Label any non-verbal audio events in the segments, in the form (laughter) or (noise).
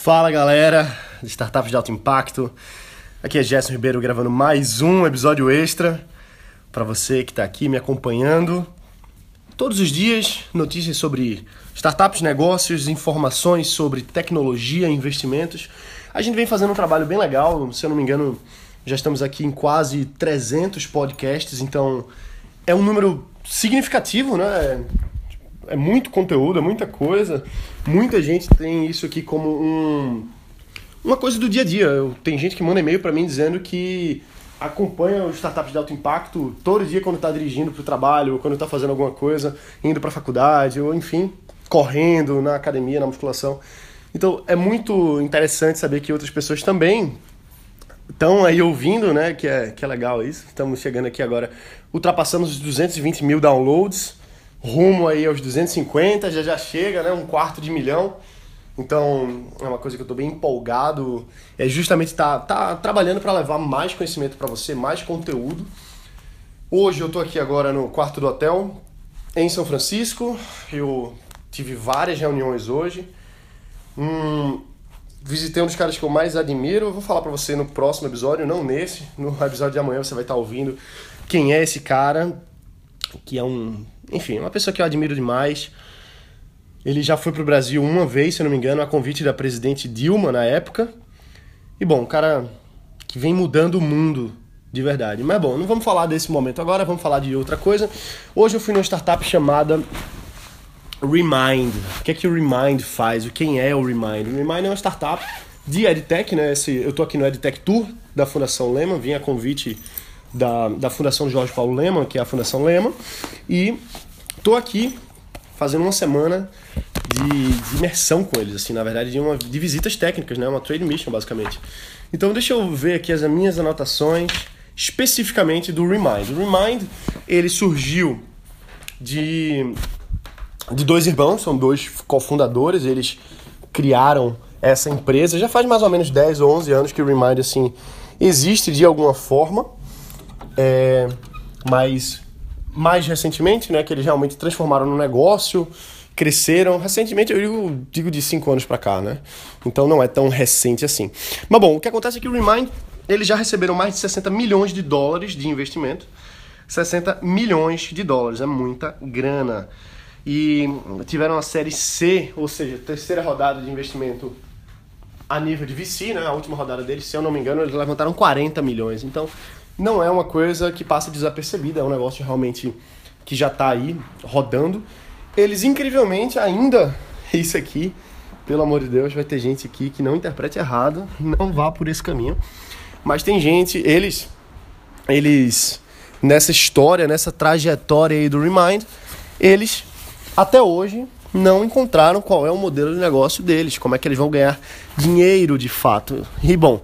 Fala galera de startups de alto impacto. Aqui é Gerson Ribeiro gravando mais um episódio extra para você que está aqui me acompanhando. Todos os dias, notícias sobre startups, negócios, informações sobre tecnologia, investimentos. A gente vem fazendo um trabalho bem legal, se eu não me engano, já estamos aqui em quase 300 podcasts, então é um número significativo, né? É muito conteúdo, é muita coisa. Muita gente tem isso aqui como um, uma coisa do dia a dia. Eu, tem gente que manda e-mail para mim dizendo que acompanha os startups de alto impacto todo dia quando está dirigindo para o trabalho, ou quando está fazendo alguma coisa, indo para a faculdade, ou enfim, correndo na academia, na musculação. Então é muito interessante saber que outras pessoas também estão aí ouvindo, né? Que é, que é legal isso. Estamos chegando aqui agora, ultrapassamos os 220 mil downloads, rumo aí aos 250, já já chega, né? Um quarto de milhão. Então, é uma coisa que eu estou bem empolgado. É justamente estar tá, tá trabalhando para levar mais conhecimento para você, mais conteúdo. Hoje eu estou aqui agora no quarto do hotel, em São Francisco. Eu tive várias reuniões hoje. Hum, visitei um dos caras que eu mais admiro. Eu vou falar para você no próximo episódio, não nesse. No episódio de amanhã você vai estar tá ouvindo quem é esse cara, que é um, enfim, uma pessoa que eu admiro demais. Ele já foi para o Brasil uma vez, se eu não me engano, a convite da presidente Dilma na época. E bom, um cara que vem mudando o mundo de verdade. Mas bom, não vamos falar desse momento agora, vamos falar de outra coisa. Hoje eu fui numa startup chamada Remind. O que é que o Remind faz? Quem é o Remind? O Remind é uma startup de EdTech, né? Esse, eu tô aqui no EdTech Tour da Fundação Lehman, vim a convite da, da Fundação Jorge Paulo Lehman, que é a Fundação Lehman, e tô aqui fazendo uma semana de, de, imersão com eles, assim, na verdade, de, uma, de visitas técnicas, né? Uma trade mission, basicamente. Então, deixa eu ver aqui as minhas anotações, especificamente do Remind. O Remind, ele surgiu de, de dois irmãos, são dois cofundadores, eles criaram essa empresa. Já faz mais ou menos 10 ou 11 anos que o Remind, assim, existe de alguma forma, é, mas mais recentemente, né, que eles realmente transformaram no negócio, cresceram. Recentemente, eu digo, digo de 5 anos para cá, né? Então não é tão recente assim. Mas bom, o que acontece é que o Remind, eles já receberam mais de 60 milhões de dólares de investimento. 60 milhões de dólares, é muita grana. E tiveram a série C, ou seja, terceira rodada de investimento a nível de VC, né? A última rodada deles, se eu não me engano, eles levantaram 40 milhões. Então, não é uma coisa que passa desapercebida, é um negócio realmente que já está aí rodando. Eles incrivelmente ainda (laughs) isso aqui, pelo amor de Deus, vai ter gente aqui que não interprete errado, não vá por esse caminho. Mas tem gente, eles eles nessa história, nessa trajetória aí do Remind, eles até hoje não encontraram qual é o modelo de negócio deles, como é que eles vão ganhar dinheiro de fato. E bom,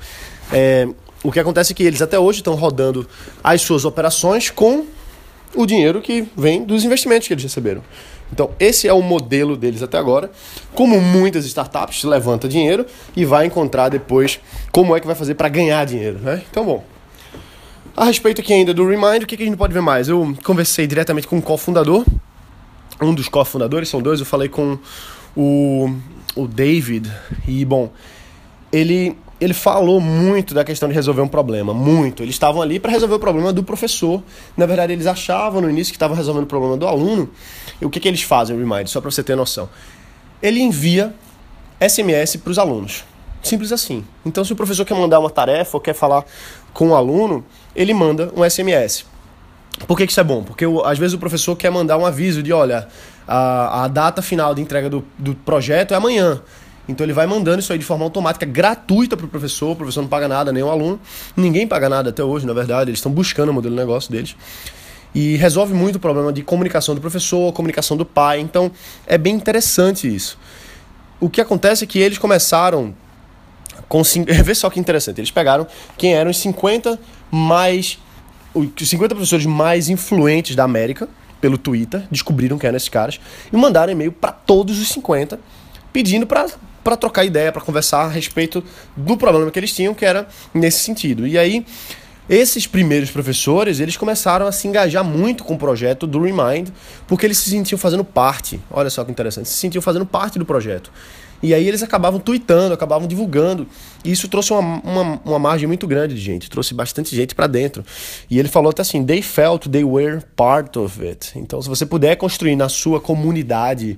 é, o que acontece é que eles até hoje estão rodando as suas operações com o dinheiro que vem dos investimentos que eles receberam. Então, esse é o modelo deles até agora. Como muitas startups, levanta dinheiro e vai encontrar depois como é que vai fazer para ganhar dinheiro. Né? Então, bom. A respeito aqui ainda do Remind, o que, a gente pode ver mais? Eu conversei diretamente com o cofundador, um dos cofundadores, são dois, eu falei com o, o David, e bom, ele ele falou muito da questão de resolver um problema, muito. Eles estavam ali para resolver o problema do professor. Na verdade, eles achavam no início que estavam resolvendo o problema do aluno. E o que, que eles fazem, Remind, só para você ter noção? Ele envia SMS para os alunos. Simples assim. Então, se o professor quer mandar uma tarefa ou quer falar com o aluno, ele manda um SMS. Por que, que isso é bom? Porque às vezes o professor quer mandar um aviso de: olha, a, a data final de entrega do, do projeto é amanhã. Então ele vai mandando isso aí de forma automática, gratuita para o professor, o professor não paga nada, nem o aluno. Ninguém paga nada até hoje, na verdade, eles estão buscando o modelo de negócio deles. E resolve muito o problema de comunicação do professor, comunicação do pai. Então é bem interessante isso. O que acontece é que eles começaram com. (laughs) Vê só que interessante. Eles pegaram quem eram os 50 mais. Os 50 professores mais influentes da América pelo Twitter, descobriram quem eram esses caras, e mandaram e-mail para todos os 50 pedindo para trocar ideia, para conversar a respeito do problema que eles tinham, que era nesse sentido. E aí, esses primeiros professores, eles começaram a se engajar muito com o projeto do Remind, porque eles se sentiam fazendo parte. Olha só que interessante, se sentiam fazendo parte do projeto. E aí eles acabavam tweetando, acabavam divulgando. E isso trouxe uma, uma, uma margem muito grande de gente, trouxe bastante gente para dentro. E ele falou até assim: they felt they were part of it. Então, se você puder construir na sua comunidade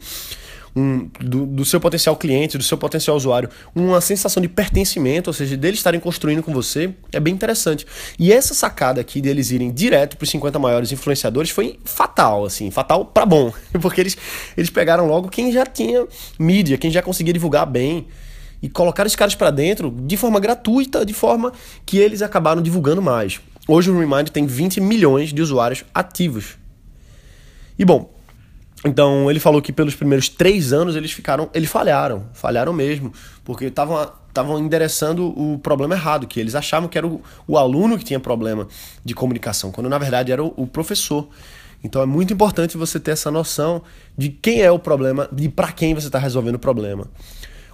um, do, do, seu potencial cliente, do seu potencial usuário, uma sensação de pertencimento, ou seja, deles estarem construindo com você, é bem interessante. E essa sacada aqui deles irem direto para os 50 maiores influenciadores foi fatal, assim, fatal para bom, (laughs) porque eles, eles pegaram logo quem já tinha mídia, quem já conseguia divulgar bem e colocaram os caras para dentro de forma gratuita, de forma que eles acabaram divulgando mais. Hoje o Remind tem 20 milhões de usuários ativos. E bom, então ele falou que pelos primeiros três anos eles ficaram, eles falharam, falharam mesmo, porque estavam estavam endereçando o problema errado, que eles achavam que era o, o, aluno que tinha problema de comunicação, quando na verdade era o, o professor. Então é muito importante você ter essa noção de quem é o problema, de para quem você está resolvendo o problema.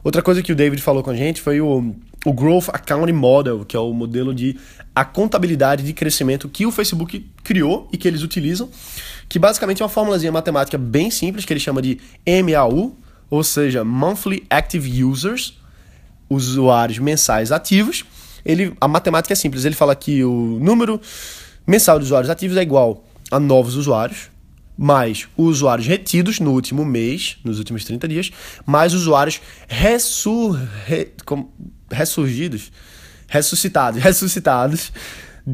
Outra coisa que o David falou com a gente foi o, o Growth Accounting Model, que é o modelo de a contabilidade de crescimento que o Facebook criou e que eles utilizam que basicamente é uma formulazinha matemática bem simples que ele chama de MAU, ou seja, Monthly Active Users, usuários mensais ativos. Ele, a matemática é simples, ele fala que o número mensal de usuários ativos é igual a novos usuários, mais usuários retidos no último mês, nos últimos 30 dias, mais usuários ressur... Re... ressurgidos, ressuscitados, (laughs) ressuscitados,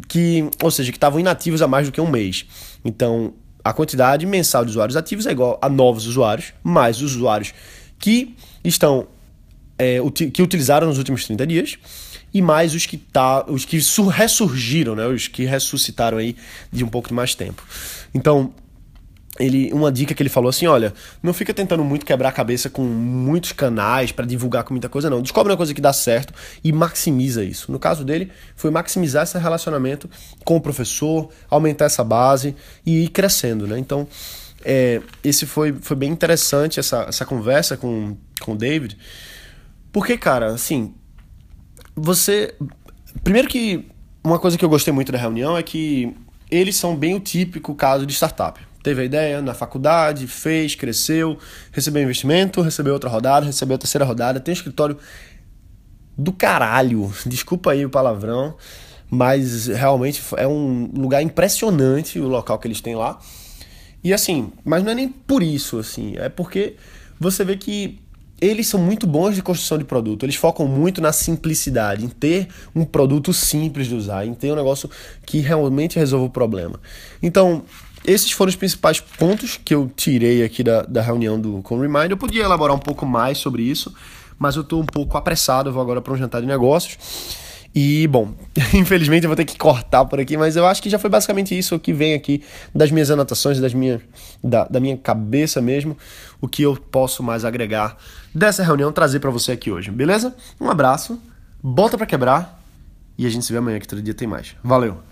que, ou seja, que estavam inativos há mais do que um mês. Então, a quantidade mensal de usuários ativos é igual a novos usuários, mais os usuários que estão é, que utilizaram nos últimos 30 dias e mais os que, tá, os que ressurgiram, né, os que ressuscitaram aí de um pouco de mais tempo. Então, ele uma dica que ele falou assim, olha, não fica tentando muito quebrar a cabeça com muitos canais para divulgar com muita coisa não. Descobre uma coisa que dá certo e maximiza isso. No caso dele, foi maximizar esse relacionamento com o professor, aumentar essa base e ir crescendo, né? Então, é, esse foi, foi bem interessante essa, essa conversa com, com o David. Porque, cara, assim, você primeiro que uma coisa que eu gostei muito da reunião é que eles são bem o típico caso de startup teve a ideia na faculdade, fez, cresceu, recebeu investimento, recebeu outra rodada, recebeu a terceira rodada, tem um escritório do caralho, (laughs) desculpa aí o palavrão, mas realmente é um lugar impressionante o local que eles têm lá. E assim, mas não é nem por isso, assim, é porque você vê que eles são muito bons de construção de produto. Eles focam muito na simplicidade, em ter um produto simples de usar, em ter um negócio que realmente resolva o problema. Então, esses foram os principais pontos que eu tirei aqui da, da reunião do com Remind. Eu podia elaborar um pouco mais sobre isso, mas eu estou um pouco apressado. Eu vou agora para um jantar de negócios. E, bom, (laughs) infelizmente eu vou ter que cortar por aqui, mas eu acho que já foi basicamente isso que vem aqui das minhas anotações, das minhas, da, da minha cabeça mesmo, o que eu posso mais agregar dessa reunião, trazer para você aqui hoje, beleza? Um abraço, bota para quebrar e a gente se vê amanhã que todo dia tem mais. Valeu!